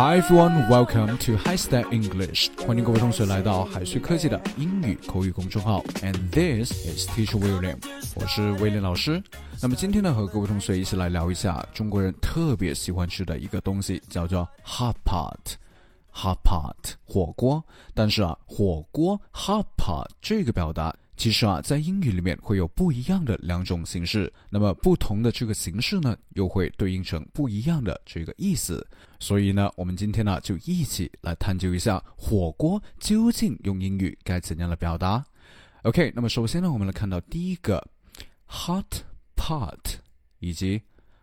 Hi everyone, welcome to High Step English. 欢迎各位同学来到海旭科技的英语口语公众号。And this is Teacher William. 我是威廉老师。那么今天呢，和各位同学一起来聊一下中国人特别喜欢吃的一个东西，叫做 hot pot。Hot pot 火锅。但是啊，火锅 hot pot 这个表达。其实啊，在英语里面会有不一样的两种形式，那么不同的这个形式呢，又会对应成不一样的这个意思。所以呢，我们今天呢就一起来探究一下火锅究竟用英语该怎样的表达。OK，那么首先呢，我们来看到第一个 hot pot 以及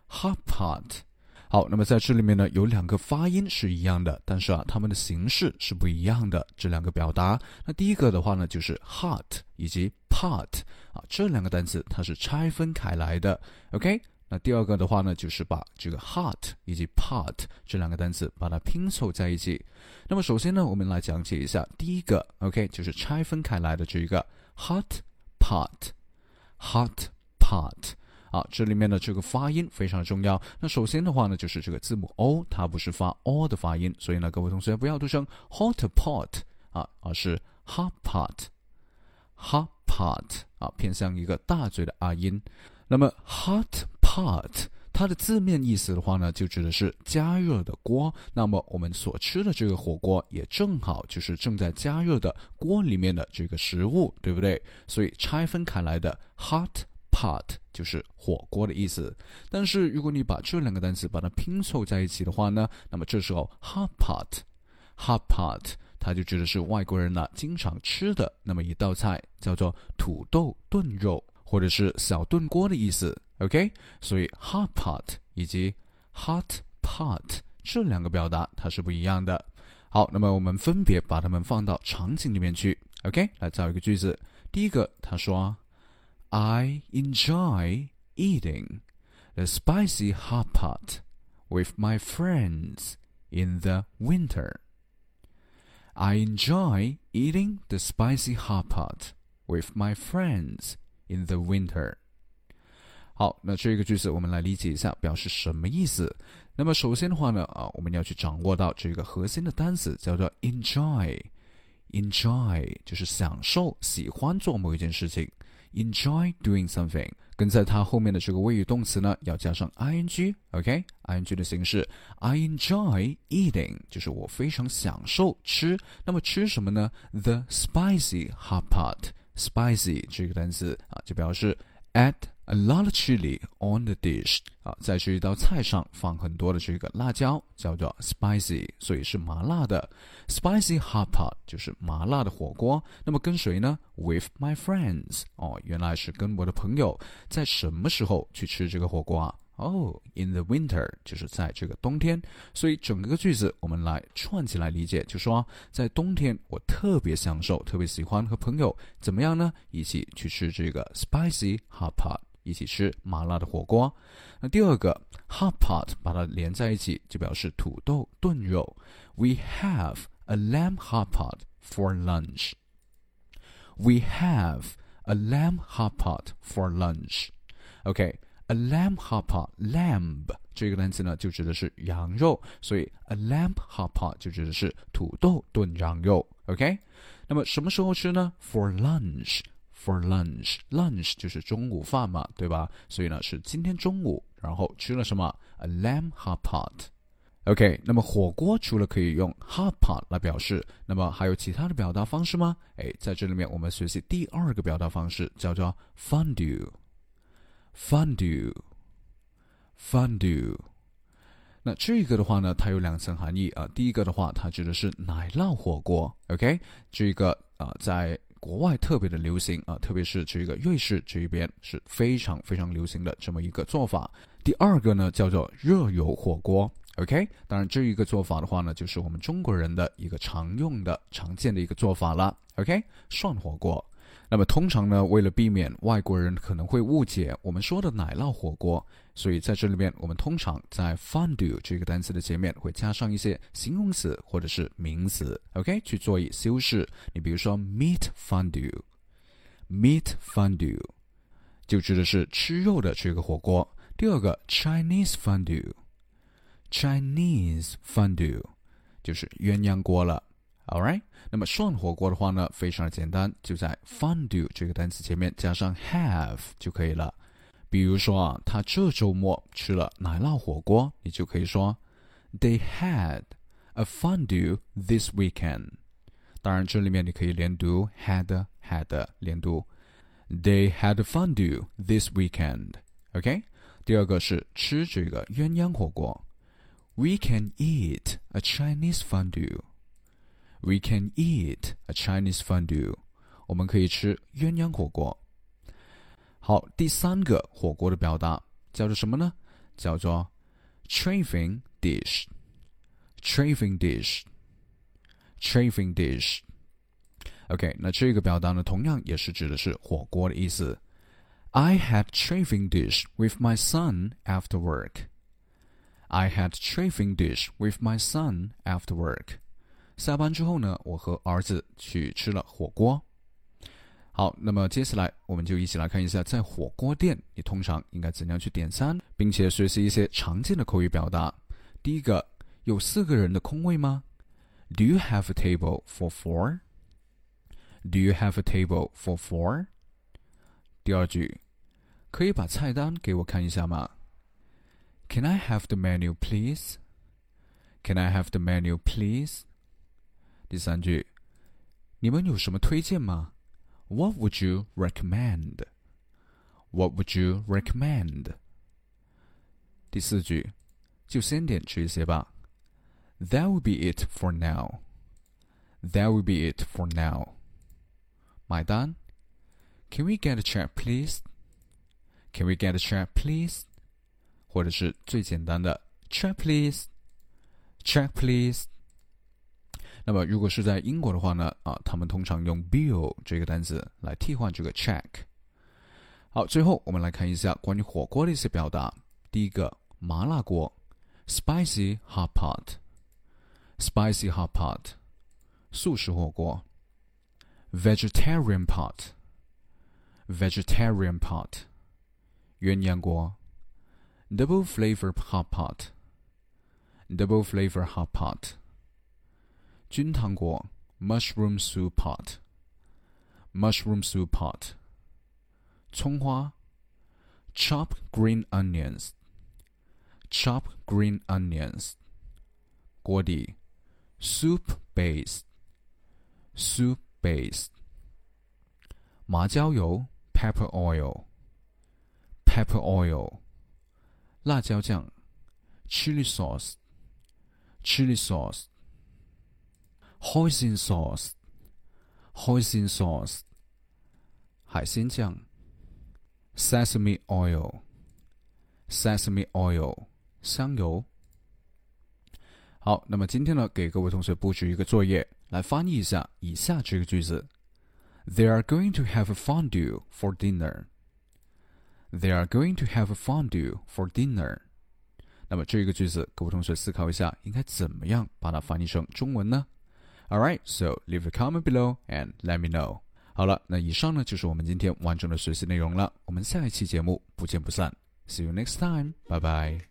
hot pot。好，那么在这里面呢，有两个发音是一样的，但是啊，它们的形式是不一样的。这两个表达，那第一个的话呢，就是 hot 以及 part 啊，这两个单词它是拆分开来的。OK，那第二个的话呢，就是把这个 hot 以及 part 这两个单词把它拼凑在一起。那么首先呢，我们来讲解一下第一个，OK，就是拆分开来的这一个 hot pot，hot pot。啊，这里面的这个发音非常重要。那首先的话呢，就是这个字母 o，它不是发 o 的发音，所以呢，各位同学不要读成 hot pot 啊，而是 hot pot，hot pot 啊，偏向一个大嘴的啊音。那么 hot pot 它的字面意思的话呢，就指的是加热的锅。那么我们所吃的这个火锅也正好就是正在加热的锅里面的这个食物，对不对？所以拆分开来的 hot。Pot 就是火锅的意思，但是如果你把这两个单词把它拼凑在一起的话呢，那么这时候 hot pot，hot pot 它就指的是外国人呢经常吃的那么一道菜，叫做土豆炖肉或者是小炖锅的意思。OK，所以 hot pot 以及 hot pot 这两个表达它是不一样的。好，那么我们分别把它们放到场景里面去。OK，来造一个句子。第一个，他说。I enjoy eating the spicy hot pot with my friends in the winter. I enjoy eating the spicy hot pot with my friends in the winter. 好，那这个句子我们来理解一下，表示什么意思？那么首先的话呢，啊，我们要去掌握到这个核心的单词叫做 enjoy。enjoy 就是享受、喜欢做某一件事情。 Enjoy doing something，跟在它后面的这个谓语动词呢，要加上 ing，OK，ing 的形式。I enjoy eating，就是我非常享受吃。那么吃什么呢？The spicy hot pot，spicy 这个单词啊，就表示 add。A lot of chili on the dish 啊，在这一道菜上放很多的这个辣椒，叫做 spicy，所以是麻辣的。Spicy hot pot 就是麻辣的火锅。那么跟谁呢？With my friends 哦，原来是跟我的朋友。在什么时候去吃这个火锅啊？哦，in the winter 就是在这个冬天。所以整个句子我们来串起来理解，就说在冬天我特别享受，特别喜欢和朋友怎么样呢？一起去吃这个 spicy hot pot。一起吃麻辣的火锅。那第二个 hot pot 把它连在一起，就表示土豆炖肉。We have a lamb hot pot for lunch. We have a lamb hot pot for lunch. OK，a lamb hot pot，lamb 这个单词呢就指的是羊肉，所以 a lamb hot pot 就指的是土豆炖羊肉。OK，那么什么时候吃呢？For lunch。 For lunch, lunch 就是中午饭嘛，对吧？所以呢是今天中午，然后吃了什么？A lamb hot pot. OK，那么火锅除了可以用 hot pot 来表示，那么还有其他的表达方式吗？哎，在这里面我们学习第二个表达方式，叫做 fondue. Fondue, fondue. 那这个的话呢，它有两层含义啊。第一个的话，它指的是奶酪火锅。OK，这个啊在国外特别的流行啊，特别是这个瑞士这一边是非常非常流行的这么一个做法。第二个呢叫做热油火锅，OK，当然这一个做法的话呢，就是我们中国人的一个常用的、常见的一个做法了，OK，涮火锅。那么通常呢，为了避免外国人可能会误解我们说的奶酪火锅，所以在这里面，我们通常在 fondue 这个单词的前面会加上一些形容词或者是名词，OK，去做一修饰。你比如说 meat fondue，meat fondue 就指的是吃肉的这个火锅。第二个 Chinese fondue，Chinese fondue 就是鸳鸯锅了。All right，那么涮火锅的话呢，非常的简单，就在 fondue 这个单词前面加上 have 就可以了。比如说啊，他这周末吃了奶酪火锅，你就可以说 They had a fondue this weekend。当然，这里面你可以连读 had had 连读。They had a fondue this weekend。OK，第二个是吃这个鸳鸯火锅。We can eat a Chinese fondue. We can eat a Chinese fondue. 我们可以吃鸳鸯火锅。好，第三个火锅的表达叫做什么呢？叫做 chafing dish。chafing dish。chafing dish。OK，那这个表达呢，同样也是指的是火锅的意思。I had chafing dish with my son after work. I had chafing dish with my son after work. 下班之后呢，我和儿子去吃了火锅。好，那么接下来我们就一起来看一下，在火锅店你通常应该怎样去点餐，并且学习一些常见的口语表达。第一个，有四个人的空位吗？Do you have a table for four? Do you have a table for four? 第二句，可以把菜单给我看一下吗？can I have the menu, please? Can I have the menu, please? 第三句，你们有什么推荐吗？What would you recommend? What would you recommend? 第四句，就先点这些吧。That will be it for now. That will be it for now. 买单。Can we get a check, please? Can we get a check, please? 或者是最简单的 check please，check please。 那么如果是在英国的话呢，啊，他们通常用 bill 这个单词来替换这个 check。好，最后我们来看一下关于火锅的一些表达。第一个，麻辣锅，spicy hot pot，spicy hot pot，素食火锅，vegetarian pot，vegetarian pot，鸳鸯锅。double flavor hot pot, double flavor hot pot. 菌汤锅 mushroom soup pot, mushroom soup pot. 葱花 chop green onions, chop green onions. 锅底 soup base, soup base. 麻椒油 pepper oil, pepper oil. 辣椒酱，chili sauce，chili sauce，hoisin sauce，hoisin sauce，海鲜酱，sesame oil，sesame oil，香油。好，那么今天呢，给各位同学布置一个作业，来翻译一下以下这个句子：They are going to have a fondue for dinner. They are going to have a fondue for dinner。那么这个句子，各位同学思考一下，应该怎么样把它翻译成中文呢 ？All right, so leave a comment below and let me know。好了，那以上呢就是我们今天完整的学习内容了。我们下一期节目不见不散。See you next time. Bye bye.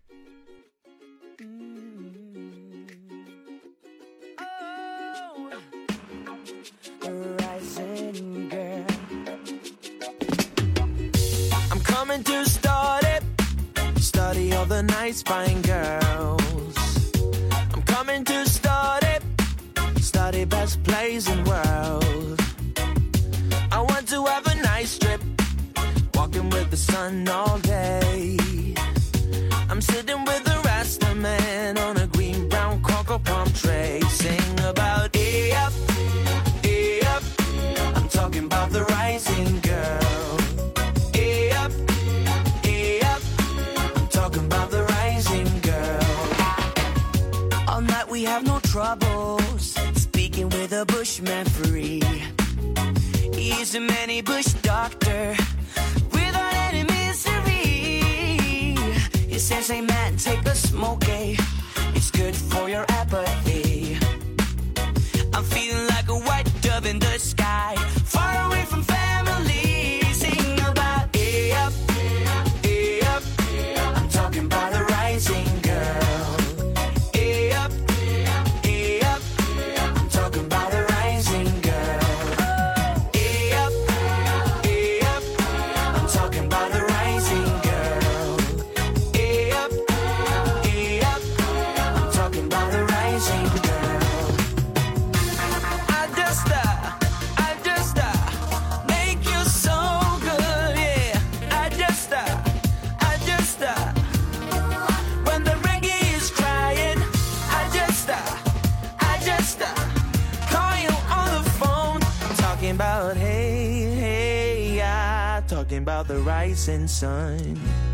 the nice fine girls. Study best place in the world. I want to have a nice trip, walking with the sun all a bushman free. He's a many bush doctor without any misery. He says, hey man, take a smoke, eh? It's good for your apathy. talking about the rising sun.